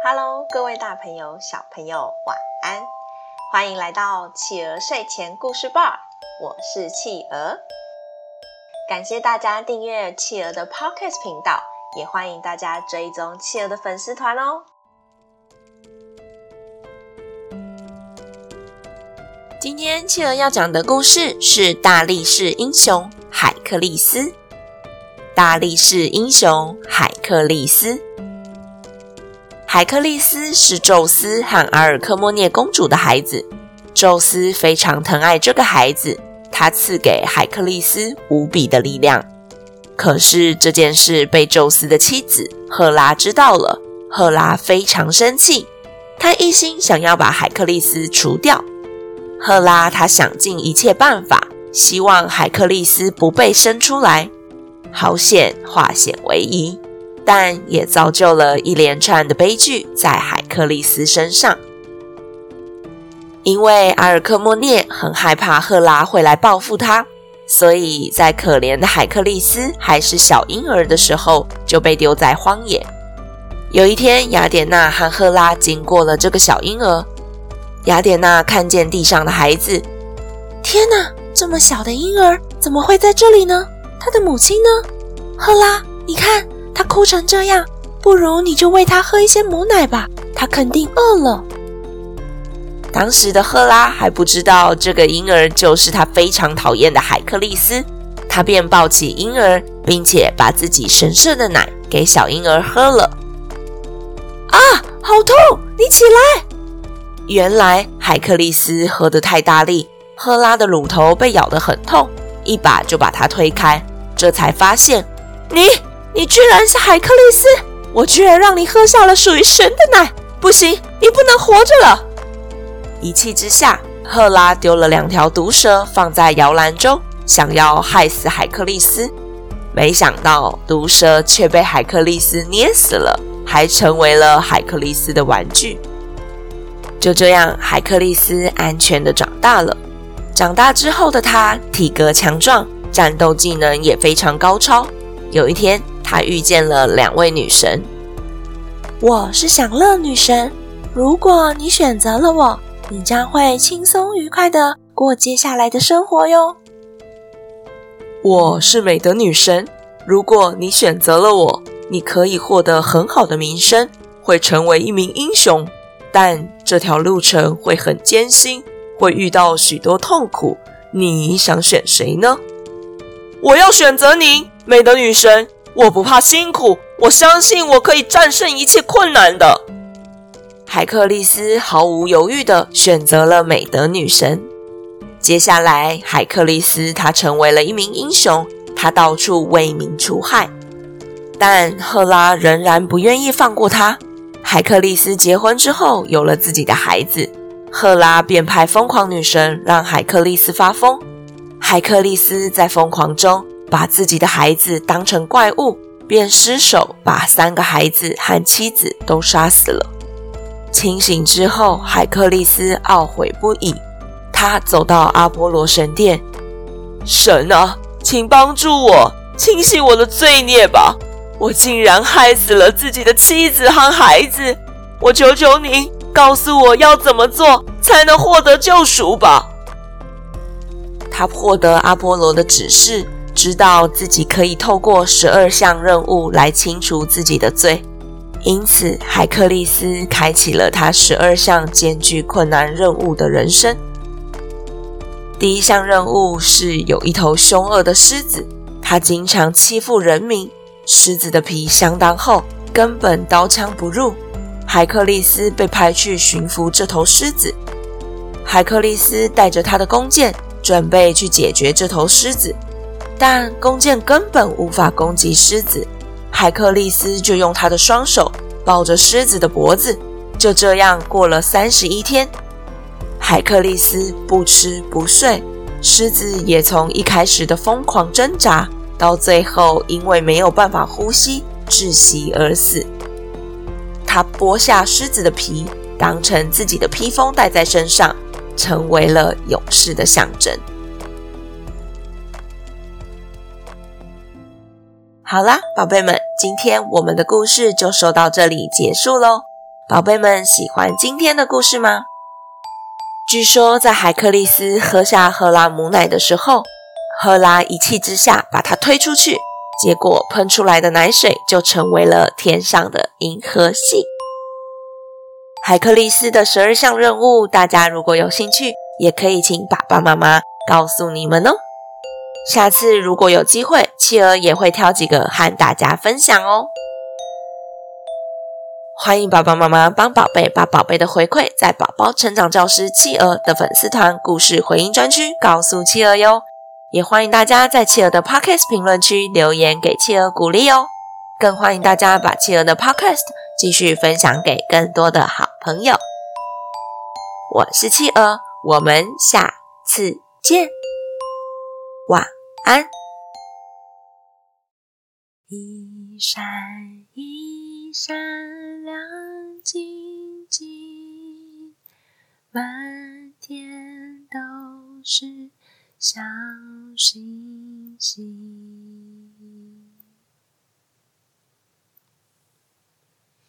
Hello，各位大朋友、小朋友，晚安！欢迎来到企鹅睡前故事吧，我是企鹅。感谢大家订阅企鹅的 Podcast 频道，也欢迎大家追踪企鹅的粉丝团哦。今天企鹅要讲的故事是大力士英雄海克力斯。大力士英雄海克力斯。海克利斯是宙斯和阿尔克莫涅公主的孩子，宙斯非常疼爱这个孩子，他赐给海克利斯无比的力量。可是这件事被宙斯的妻子赫拉知道了，赫拉非常生气，她一心想要把海克利斯除掉。赫拉她想尽一切办法，希望海克利斯不被生出来。好险，化险为夷。但也造就了一连串的悲剧在海克利斯身上，因为阿尔克莫涅很害怕赫拉会来报复他，所以在可怜的海克利斯还是小婴儿的时候就被丢在荒野。有一天，雅典娜和赫拉经过了这个小婴儿，雅典娜看见地上的孩子，天哪，这么小的婴儿怎么会在这里呢？他的母亲呢？赫拉，你看。他哭成这样，不如你就喂他喝一些母奶吧，他肯定饿了。当时的赫拉还不知道这个婴儿就是他非常讨厌的海克利斯，他便抱起婴儿，并且把自己神圣的奶给小婴儿喝了。啊，好痛！你起来！原来海克利斯喝得太大力，赫拉的乳头被咬得很痛，一把就把他推开，这才发现你。你居然是海克利斯！我居然让你喝下了属于神的奶，不行，你不能活着了！一气之下，赫拉丢了两条毒蛇放在摇篮中，想要害死海克利斯。没想到毒蛇却被海克利斯捏死了，还成为了海克利斯的玩具。就这样，海克利斯安全的长大了。长大之后的他体格强壮，战斗技能也非常高超。有一天，他遇见了两位女神。我是享乐女神，如果你选择了我，你将会轻松愉快的过接下来的生活哟。我是美德女神，如果你选择了我，你可以获得很好的名声，会成为一名英雄。但这条路程会很艰辛，会遇到许多痛苦。你想选谁呢？我要选择你。美德女神，我不怕辛苦，我相信我可以战胜一切困难的。海克利斯毫无犹豫地选择了美德女神。接下来，海克利斯他成为了一名英雄，他到处为民除害。但赫拉仍然不愿意放过他。海克利斯结婚之后，有了自己的孩子，赫拉便派疯狂女神让海克利斯发疯。海克利斯在疯狂中。把自己的孩子当成怪物，便失手把三个孩子和妻子都杀死了。清醒之后，海克利斯懊悔不已。他走到阿波罗神殿，神啊，请帮助我，清洗我的罪孽吧！我竟然害死了自己的妻子和孩子，我求求您，告诉我要怎么做才能获得救赎吧！他获得阿波罗的指示。知道自己可以透过十二项任务来清除自己的罪，因此海克利斯开启了他十二项艰巨困难任务的人生。第一项任务是有一头凶恶的狮子，它经常欺负人民。狮子的皮相当厚，根本刀枪不入。海克利斯被派去驯服这头狮子。海克利斯带着他的弓箭，准备去解决这头狮子。但弓箭根本无法攻击狮子，海克力斯就用他的双手抱着狮子的脖子，就这样过了三十一天。海克力斯不吃不睡，狮子也从一开始的疯狂挣扎，到最后因为没有办法呼吸窒息而死。他剥下狮子的皮，当成自己的披风戴在身上，成为了勇士的象征。好啦，宝贝们，今天我们的故事就说到这里结束喽。宝贝们喜欢今天的故事吗？据说在海克力斯喝下赫拉母奶的时候，赫拉一气之下把他推出去，结果喷出来的奶水就成为了天上的银河系。海克力斯的十二项任务，大家如果有兴趣，也可以请爸爸妈妈告诉你们哦。下次如果有机会，企鹅也会挑几个和大家分享哦。欢迎爸爸妈妈帮宝贝把宝贝的回馈在宝宝成长教师企鹅的粉丝团故事回音专区告诉企鹅哟，也欢迎大家在企鹅的 Podcast 评论区留言给企鹅鼓励哦，更欢迎大家把企鹅的 Podcast 继续分享给更多的好朋友。我是企鹅，我们下次见，晚安。一闪一闪。亮晶晶，满天都是小星星。